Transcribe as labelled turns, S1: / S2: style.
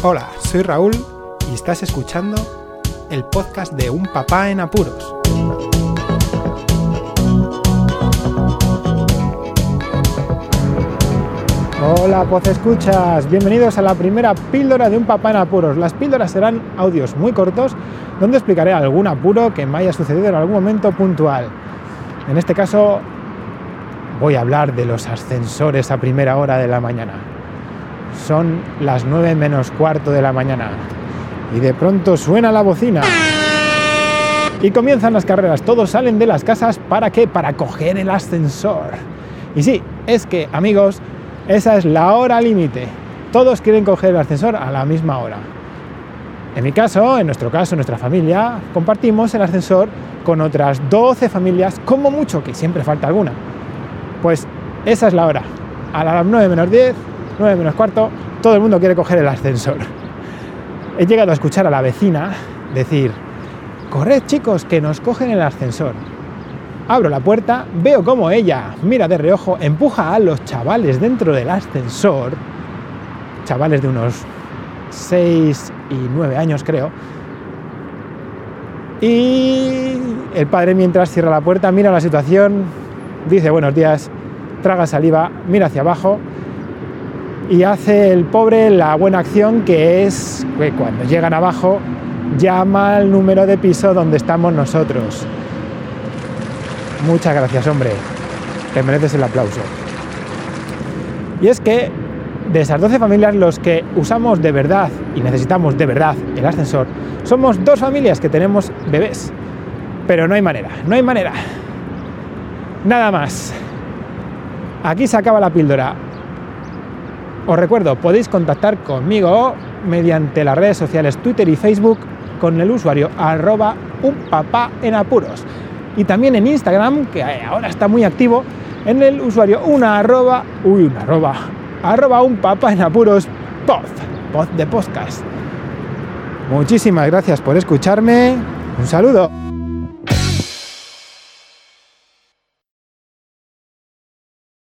S1: Hola, soy Raúl y estás escuchando el podcast de Un Papá en Apuros. Hola, pues escuchas, bienvenidos a la primera píldora de Un Papá en Apuros. Las píldoras serán audios muy cortos donde explicaré algún apuro que me haya sucedido en algún momento puntual. En este caso voy a hablar de los ascensores a primera hora de la mañana. Son las 9 menos cuarto de la mañana y de pronto suena la bocina. Y comienzan las carreras, todos salen de las casas para qué? Para coger el ascensor. Y sí, es que amigos, esa es la hora límite. Todos quieren coger el ascensor a la misma hora. En mi caso, en nuestro caso, en nuestra familia, compartimos el ascensor con otras 12 familias, como mucho, que siempre falta alguna. Pues esa es la hora. A las 9 menos 10, 9 menos cuarto, todo el mundo quiere coger el ascensor. He llegado a escuchar a la vecina decir, corred chicos, que nos cogen el ascensor. Abro la puerta, veo como ella mira de reojo, empuja a los chavales dentro del ascensor, chavales de unos 6 y 9 años creo, y el padre mientras cierra la puerta mira la situación, dice buenos días, traga saliva, mira hacia abajo y hace el pobre la buena acción que es que cuando llegan abajo llama al número de piso donde estamos nosotros. Muchas gracias, hombre. Te mereces el aplauso. Y es que de esas 12 familias los que usamos de verdad y necesitamos de verdad el ascensor somos dos familias que tenemos bebés. Pero no hay manera, no hay manera. Nada más. Aquí se acaba la píldora. Os recuerdo, podéis contactar conmigo mediante las redes sociales Twitter y Facebook con el usuario arroba un papá en apuros. Y también en Instagram, que ahora está muy activo, en el usuario una arroba, una arroba, arroba un papá en apuros pod de podcast. Muchísimas gracias por escucharme. Un saludo.